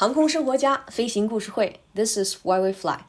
航空生活家飞行故事会，This is why we fly。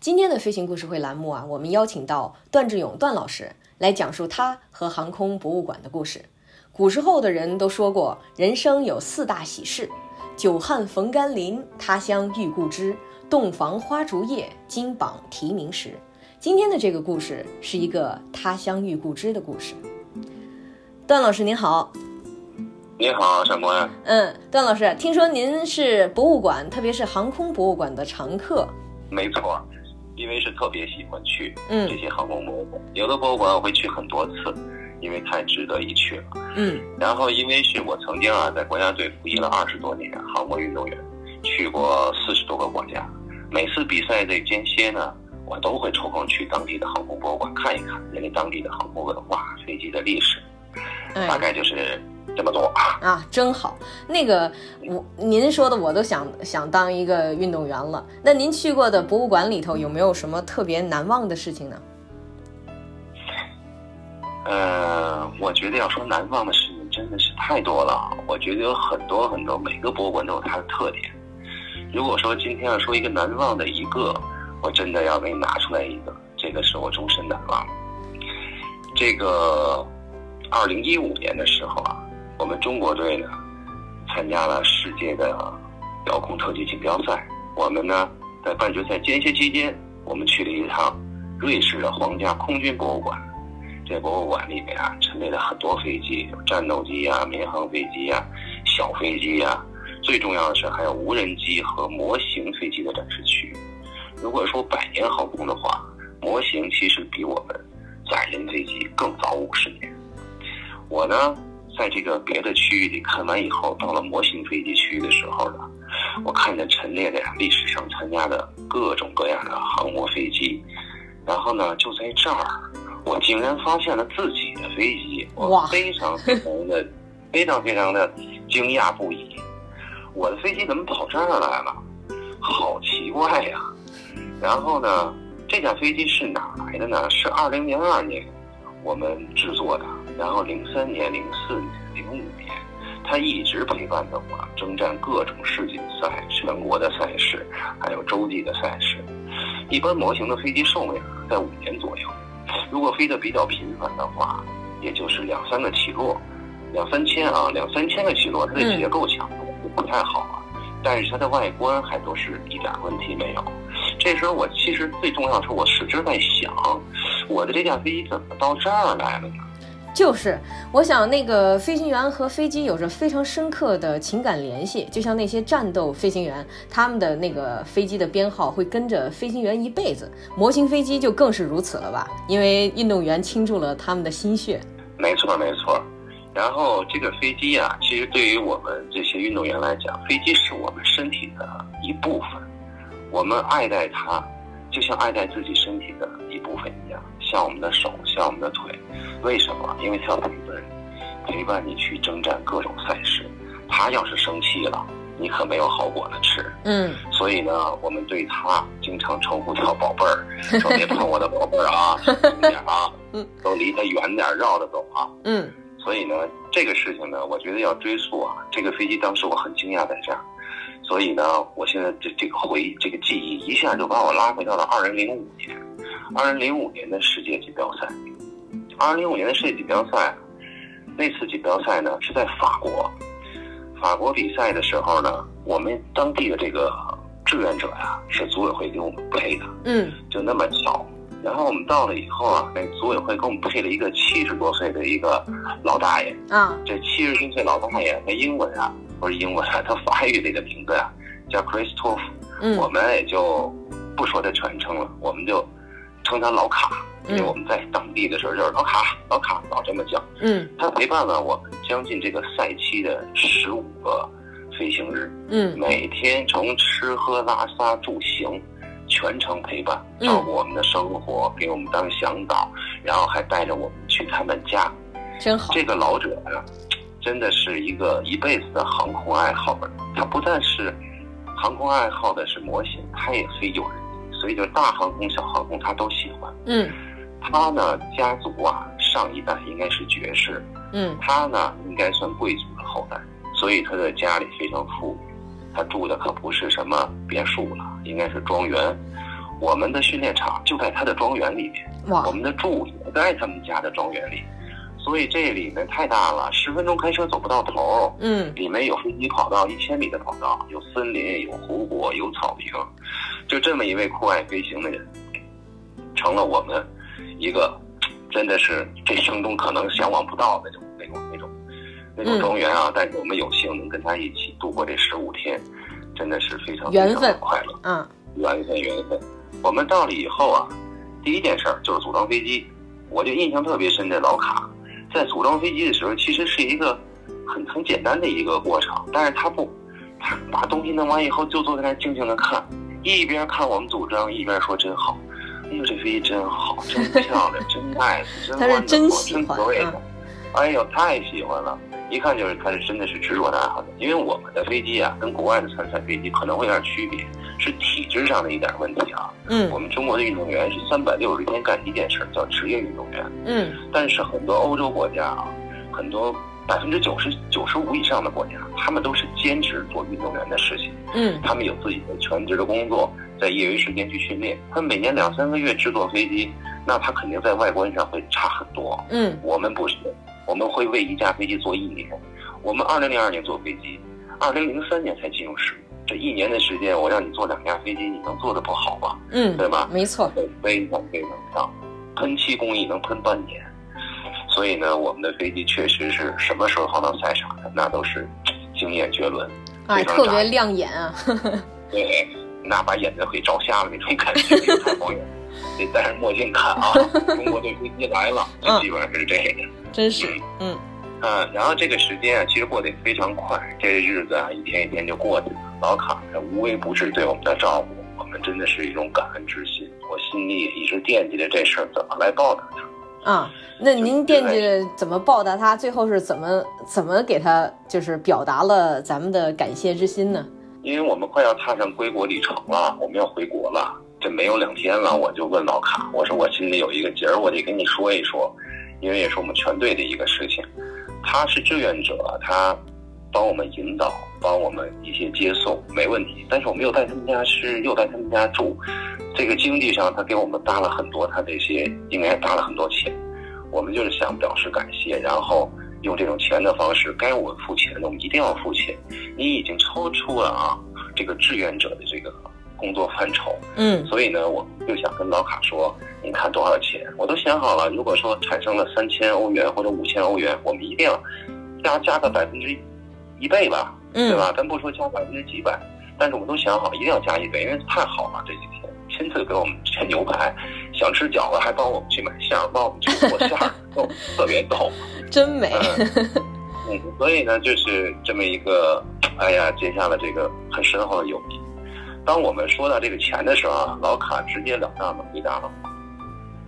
今天的飞行故事会栏目啊，我们邀请到段志勇段老师来讲述他和航空博物馆的故事。古时候的人都说过，人生有四大喜事：久旱逢甘霖，他乡遇故知，洞房花烛夜，金榜题名时。今天的这个故事是一个他乡遇故知的故事。段老师您好，你好，上官。嗯，段老师，听说您是博物馆，特别是航空博物馆的常客。没错，因为是特别喜欢去嗯这些航空博物馆，有的博物馆我会去很多次，因为太值得一去了。嗯，然后因为是我曾经啊在国家队服役了二十多年，航模运动员，去过四十多个国家，每次比赛的间歇呢。我都会抽空去当地的航空博物馆看一看，人家当地的航空文化、飞机的历史，大概就是这么多啊。真好，那个我您说的我都想想当一个运动员了。那您去过的博物馆里头有没有什么特别难忘的事情呢？呃，我觉得要说难忘的事情真的是太多了。我觉得有很多很多，每个博物馆都有它的特点。如果说今天要说一个难忘的一个。我真的要给你拿出来一个，这个是我终身难忘。这个二零一五年的时候啊，我们中国队呢参加了世界的遥控特技锦标赛。我们呢在半决赛间歇期间，我们去了一趟瑞士的皇家空军博物馆。这博物馆里面啊陈列了很多飞机，战斗机呀、民航飞机呀、小飞机呀，最重要的是还有无人机和模型飞机的展示区。如果说百年航空的话，模型其实比我们载人飞机更早五十年。我呢，在这个别的区域里看完以后，到了模型飞机区域的时候呢，我看见陈列的呀历史上参加的各种各样的航模飞机，然后呢，就在这儿，我竟然发现了自己的飞机，我非常非常的非常非常的惊讶不已。我的飞机怎么跑这儿来了？好奇怪呀！然后呢，这架飞机是哪来的呢？是二零零二年我们制作的，然后零三年、零四年、零五年，它一直陪伴着我征战各种世锦赛、全国的赛事，还有洲际的赛事。一般模型的飞机寿命在五年左右，如果飞得比较频繁的话，也就是两三个起落，两三千啊，两三千个起落，它的结构强度就不太好啊，但是它的外观还都是一点问题没有。这时候我其实最重要的是，我始终在想，我的这架飞机怎么到这儿来了呢？就是，我想那个飞行员和飞机有着非常深刻的情感联系，就像那些战斗飞行员，他们的那个飞机的编号会跟着飞行员一辈子。模型飞机就更是如此了吧？因为运动员倾注了他们的心血。没错，没错。然后这个飞机啊，其实对于我们这些运动员来讲，飞机是我们身体的一部分。我们爱戴它，就像爱戴自己身体的一部分一样，像我们的手，像我们的腿。为什么？因为它要陪伴你，陪伴你去征战各种赛事。它要是生气了，你可没有好果子吃。嗯。所以呢，我们对它经常称呼叫宝贝儿，说别碰我的宝贝儿啊，小心点啊，都离它远点，绕着走啊。嗯。所以呢，这个事情呢，我觉得要追溯啊。这个飞机当时我很惊讶在这儿。所以呢，我现在这这个回忆，这个记忆一下就把我拉回到了二零零五年，二零零五年的世界锦标赛。二零零五年的世界锦标赛，那次锦标赛呢是在法国，法国比赛的时候呢，我们当地的这个志愿者呀是组委会给我们配的，嗯，就那么巧。然后我们到了以后啊，那组委会给我们配了一个七十多岁的一个老大爷，啊，这七十多岁老大爷那英文啊。不是英文，他法语这个名字呀，叫 Christophe，我们也就不说他全称了，我们就称他老卡，因为我们在当地的时候就是老卡，老卡老这么叫。嗯，他陪伴了我们将近这个赛期的十五个飞行日，嗯，每天从吃喝拉撒住行全程陪伴，照顾我们的生活，给我们当向导，然后还带着我们去他们家，真好。这个老者呀。真的是一个一辈子的航空爱好者，他不但是航空爱好的是模型，他也非有人，所以就大航空、小航空他都喜欢。嗯，他呢家族啊上一代应该是爵士，嗯他呢应该算贵族的后代，所以他的家里非常富裕。他住的可不是什么别墅了，应该是庄园。我们的训练场就在他的庄园里面，我们的住也在他们家的庄园里，所以这里面太大了，十分钟开车走不到头。嗯里面有飞机跑道，一千米的跑道，有森林，有湖泊，有草坪，就这么一位酷爱飞行的人，成了我们一个真的是这生中可能向往不到的那种那种那种那种嗯庄园啊！但是我们有幸能跟他一起度过这十五天，真的是非常缘分非常的快乐，嗯缘分缘分。我们到了以后啊，第一件事儿就是组装飞机，我就印象特别深。这老卡在组装飞机的时候，其实是一个很很简单的一个过程，但是他不，他把东西弄完以后就坐在那儿静静的看，一边看我们组装，一边说真好。哎呦，这飞机真好，真漂亮，真 nice，真他是真喜欢真 great 啊哎呦，太喜欢了！一看就是他是真的是执着的爱好者。因为我们的飞机啊，跟国外的参赛飞机可能会有点区别，是体制上的一点问题啊。嗯我们中国的运动员是三百六十天干一件事，叫职业运动员。嗯但是很多欧洲国家啊，很多百分之九十九十五以上的国家，他们都是兼职做运动员的事情。嗯他们有自己的全职的工作，在业余时间去训练。他们每年两三个月制作飞机，那他肯定在外观上会差很多。嗯我们不是，我们会为一架飞机做一年。我们二零零二年做飞机，二零零三年才进入使用。这一年的时间，我让你坐两架飞机，你能做的不好吗？嗯，对吧？没错，会非常非常强，喷漆工艺能喷半年。所以呢，我们的飞机确实是什么时候放到赛场上，那都是惊艳绝伦，哎，特别亮眼啊，对，那把眼睛会照瞎了那种感觉，太晃眼。得戴上墨镜看啊！中国队飞机来了，就基本上是这样。真是，嗯啊，然后这个时间啊，其实过得也非常快，这日子啊，一天一天就过去了。老卡这无微不至对我们的照顾，我们真的是一种感恩之心。我心里也一直惦记着这事儿怎么来报答他。啊。那您惦记着怎么报答他？最后是怎么怎么给他就是表达了咱们的感谢之心呢？因为我们快要踏上归国旅程了，我们要回国了，这没有两天了，我就问老卡，我说我心里有一个结儿，我得跟你说一说，因为也是我们全队的一个事情。他是志愿者，他帮我们引导，帮我们一些接送，没问题。但是我们又在他们家吃，又在他们家住，这个经济上他给我们搭了很多，他这些应该搭了很多钱。我们就是想表示感谢，然后用这种钱的方式，该我们付钱的我们一定要付钱。你已经超出了啊这个志愿者的这个工作范畴，嗯所以呢，我就想跟老卡说，您看多少钱？我都想好了，如果说产生了三千欧元或者五千欧元，我们一定要加加个百分之一倍吧，对嗯吧？咱不说加百分之几百，但是我们都想好，一定要加一倍，因为太好了这几天。亲自给我们切牛排，想吃饺子还帮我们去买馅儿，帮我们去做馅儿，都特别逗。真美，嗯，所以呢，就是这么一个，哎呀，结下了这个很深厚的友谊。当我们说到这个钱的时候啊，老卡直截了当的回答了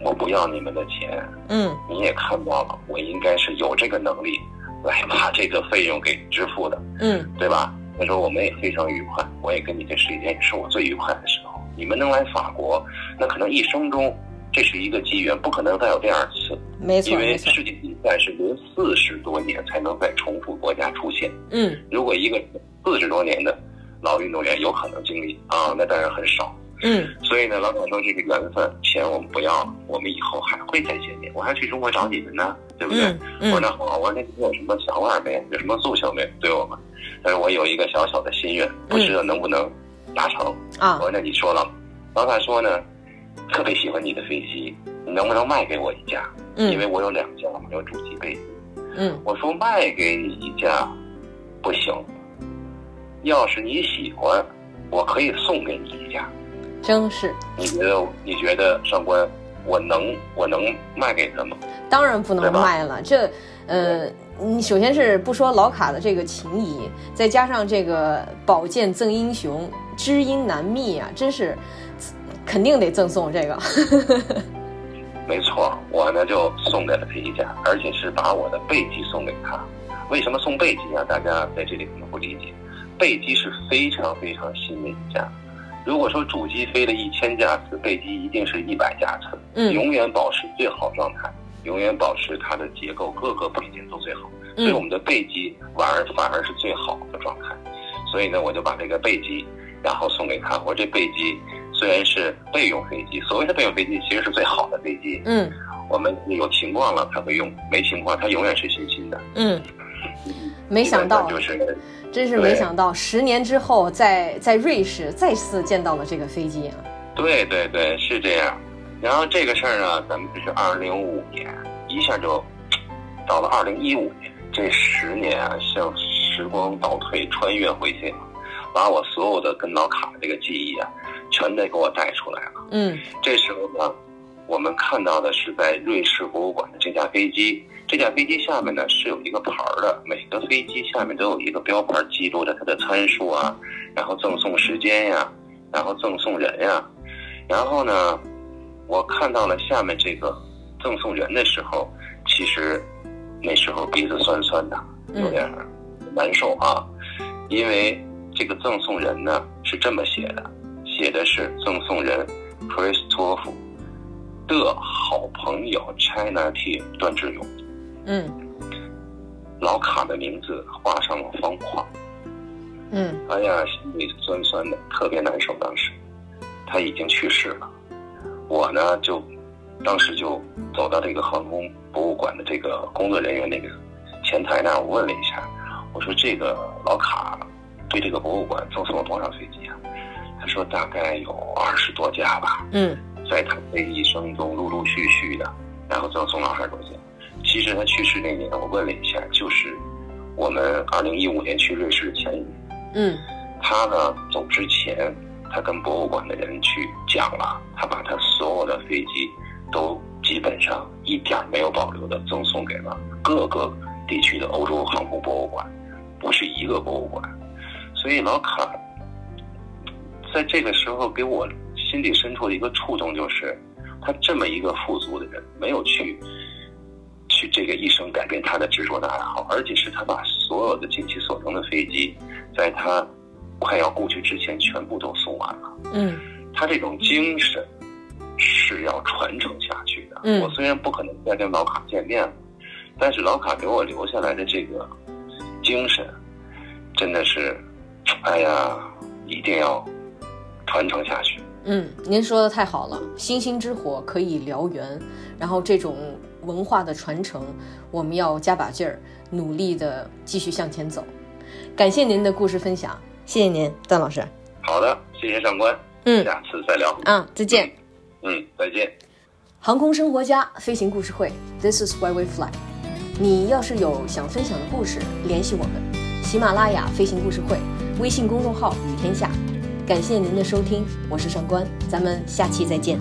我：“我不要你们的钱，嗯你也看到了，我应该是有这个能力来把这个费用给支付的，嗯对吧？”那时候我们也非常愉快，我也跟你这时间也是我最愉快的时候。你们能来法国，那可能一生中这是一个机缘，不可能再有第二次。没错因为，世界比赛是轮四十多年才能再重复国家出现。嗯如果一个四十多年的老运动员有可能经历啊，那当然很少。嗯所以呢，老早说这个缘分，钱我们不要了，我们以后还会再见面，我还去中国找你们呢，对不对？嗯嗯我说那好，我说那你有什么想法没？有什么诉求没？对我们？但是我有一个小小的心愿，不知道能不能达成。啊我说那你说了，老板说呢，特别喜欢你的飞机，你能不能卖给我一架？嗯因为嗯我有两架，我有主机飞机。嗯我说卖给你一架不行，要是你喜欢，我可以送给你一架。真是，你觉得你觉得上官我能我能卖给他吗？当然不能卖了。这，呃，你首先是不说老卡的这个情谊，再加上这个宝剑赠英雄，知音难觅啊，真是肯定得赠送这个。没错，我呢就送给了他一架，而且是把我的背脊送给他。为什么送背脊啊？大家在这里可能不理解，背机是非常非常新的一架。如果说主机飞了一千架次，背机一定是一百架次，嗯永远保持最好状态。永远保持它的结构各个配件都最好，所嗯以我们的背机反而反而是最好的状态。所以呢，我就把这个背机，然后送给他。我说这背机虽然是备用飞机，所谓的备用飞机其实是最好的飞机。嗯我们有情况了才会用，没情况它永远是新新的。嗯，没想到就是真是没想到，十年之后在在瑞士再次见到了这个飞机啊。对对对，是这样。然后这个事儿呢，咱们这是二零零五年，一下就到了二零一五年，这十年啊，像时光倒退，穿越回去了，把我所有的跟老卡这个记忆啊，全得给我带出来了。嗯这时候呢，我们看到的是在瑞士博物馆的这架飞机，这架飞机下面呢是有一个牌儿的，每个飞机下面都有一个标牌，记录着它的参数啊，然后赠送时间呀，然后赠送人呀，然后呢，我看到了下面这个赠送人的时候，其实那时候鼻子酸酸的，有点难受啊，因为这个赠送人呢是这么写的，写的是赠送人克里斯托夫的好朋友 China Team 段志勇，嗯老卡的名字画上了方框。嗯哎呀，心里酸酸的，特别难受。当时他已经去世了，我呢就当时就走到这个航空博物馆的这个工作人员那个前台那儿，我问了一下，我说这个老卡对这个博物馆赠送了多少飞机啊？他说大概有二十多架吧，嗯在他的一生中陆陆续续的，然后赠送了二十多架。其实他去世那年，我问了一下，就是我们二零一五年去瑞士的前一年。嗯他呢走之前，他跟博物馆的人去讲了，他把他所有的飞机都基本上一点没有保留的赠送给了各个地区的欧洲航空博物馆，不是一个博物馆。所以老卡在这个时候给我心底深处的一个触动，就是他这么一个富足的人，没有去去这个一生改变他的执着的爱好，而且是他把所有的尽其所能的飞机，在他快要故去之前全部都送完了。嗯他这种精神是要传承下去的。嗯我虽然不可能再跟老卡见面了，但是老卡给我留下来的这个精神，真的是，哎呀，一定要传承下去。嗯，您说的太好了，星星之火可以燎原，然后这种文化的传承，我们要加把劲儿，努力的继续向前走。感谢您的故事分享，谢谢您，段老师。好的，谢谢上官，嗯下次再聊。啊，再见。嗯，再见。航空生活家飞行故事会，This is why we fly。你要是有想分享的故事，联系我们，喜马拉雅飞行故事会，微信公众号雨天下。感谢您的收听，我是上官，咱们下期再见。